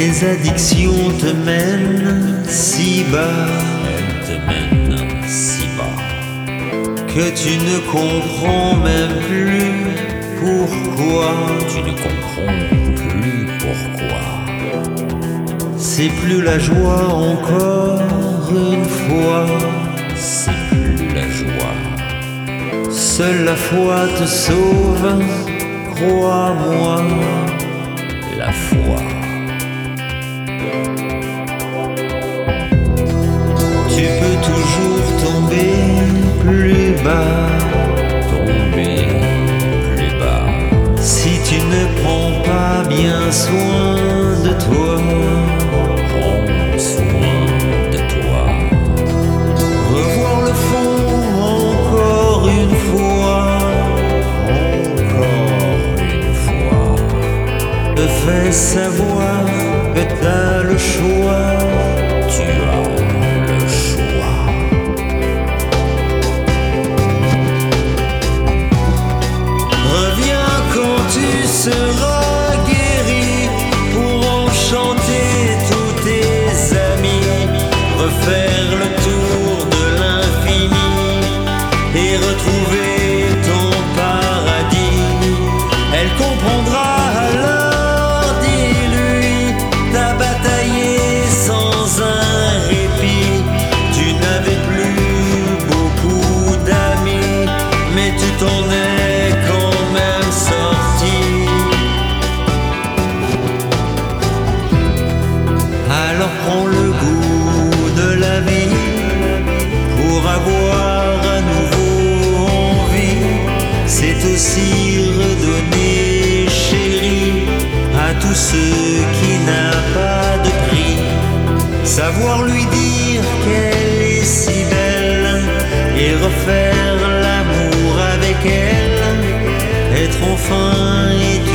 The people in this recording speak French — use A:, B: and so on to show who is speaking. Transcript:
A: Les addictions te mènent si bas.
B: Elles te mènent si bas.
A: Que tu ne comprends même plus pourquoi.
B: Tu ne comprends plus pourquoi.
A: C'est plus la joie encore une fois.
B: C'est plus la joie.
A: Seule la foi te sauve, crois-moi.
B: La foi.
A: Te fait ceux qui n'a pas de prix. Savoir lui dire qu'elle est si belle et refaire l'amour avec elle. Être enfin éternel